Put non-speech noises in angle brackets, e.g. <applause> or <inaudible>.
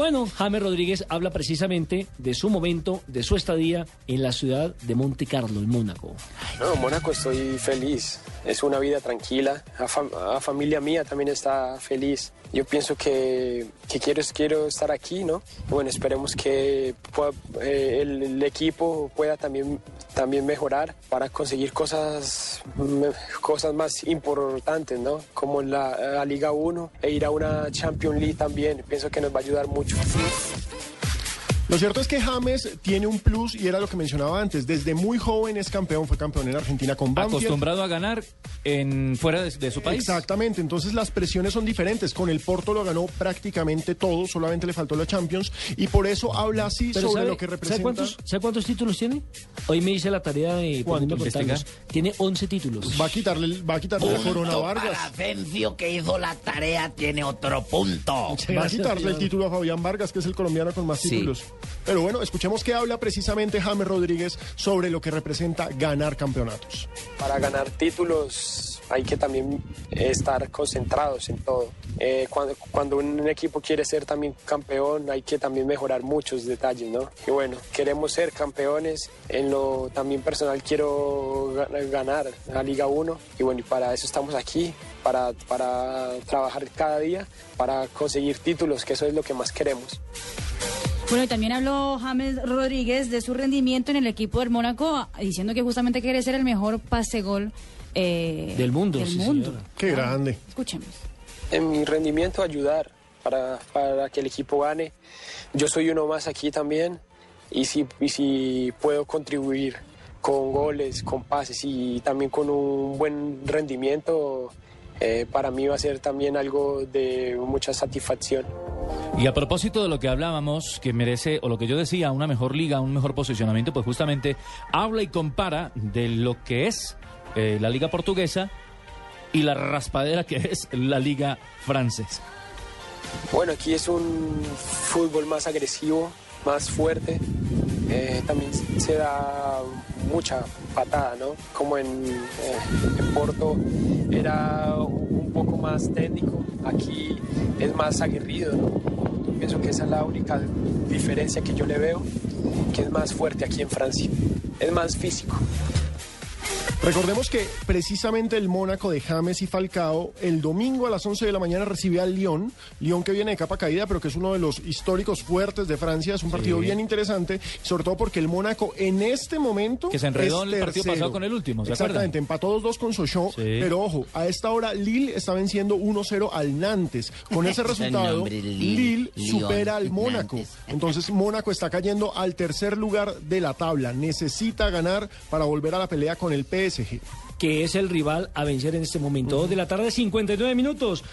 Bueno, James Rodríguez habla precisamente de su momento, de su estadía en la ciudad de Monte Carlo, en Mónaco. No, en Mónaco estoy feliz. Es una vida tranquila. La, fam- familia mía también está feliz. Yo pienso que, que quiero, quiero estar aquí, ¿no? Bueno, esperemos que pueda- eh, el, el equipo pueda también, también mejorar para conseguir cosas, cosas más importantes, ¿no? Como la, la Liga 1 e ir a una Champions League también. Pienso que nos va a ayudar mucho. rádio. Lo cierto es que James tiene un plus y era lo que mencionaba antes. Desde muy joven es campeón, fue campeón en Argentina con Banfield. Acostumbrado a ganar en fuera de, de su país. Exactamente, entonces las presiones son diferentes. Con el Porto lo ganó prácticamente todo, solamente le faltó la Champions y por eso habla así Pero sobre ¿sabe, lo que ¿sabe representa. cuántos, ¿Sabe cuántos títulos tiene? Hoy me hice la tarea de contarlos. Tiene 11 títulos. Va a quitarle, va a quitarle la corona a Punto Vargas. para que hizo la tarea tiene otro punto. Muchas Va a quitarle el título a Fabián Vargas, que es el colombiano con más Sí. títulos. Pero bueno, escuchemos qué habla precisamente James Rodríguez sobre lo que representa ganar campeonatos. Para ganar títulos hay que también estar concentrados en todo. Eh, cuando, cuando un equipo quiere ser también campeón hay que también mejorar muchos detalles, ¿no? Y bueno, queremos ser campeones. En lo también personal quiero ga- ganar la Liga 1 y bueno, y para eso estamos aquí, para, para trabajar cada día, para conseguir títulos, que eso es lo que más queremos. Bueno, y también habló James Rodríguez de su rendimiento en el equipo del Mónaco, diciendo que justamente quiere ser el mejor pase gol eh, Del mundo, Del sí, mundo. Qué grande. Escuchemos. en mi rendimiento ayudar para, para que el equipo gane. Yo soy uno más aquí también y si, y si puedo contribuir con goles, con pases y también con un buen rendimiento, eh, para mí va a ser también algo de mucha satisfacción. Y a propósito de lo que hablábamos, que merece, o lo que yo decía, una mejor liga, un mejor posicionamiento, pues justamente habla y compara de lo que es eh, la liga portuguesa y la raspadera que es la liga francesa. Bueno, aquí es un fútbol más agresivo, más fuerte. Eh, también se da mucha patada, ¿no? Como en, eh, en Porto era un poco más técnico, aquí es más aguerrido, ¿no? Pienso que esa es la única diferencia que yo le veo, que es más fuerte aquí en Francia, es más físico. Recordemos que precisamente el Mónaco de James y Falcao el domingo a las 11 de la mañana recibe al Lyon, Lyon que viene de capa caída, pero que es uno de los históricos fuertes de Francia, es un partido bien interesante, sobre todo porque el Mónaco en este momento Que se enredó es en el partido pasado con el último, ¿se Exactamente, empató 2-2 con Sochaux, Sí. pero ojo, a esta hora Lille está venciendo 1-0 al Nantes. Con ese <laughs> resultado, Lille, supera al Mónaco. Nantes. Entonces Mónaco está cayendo al tercer lugar de la tabla. Necesita ganar para volver a la pelea con el Que es el rival a vencer en este momento. De la tarde, 59 minutos.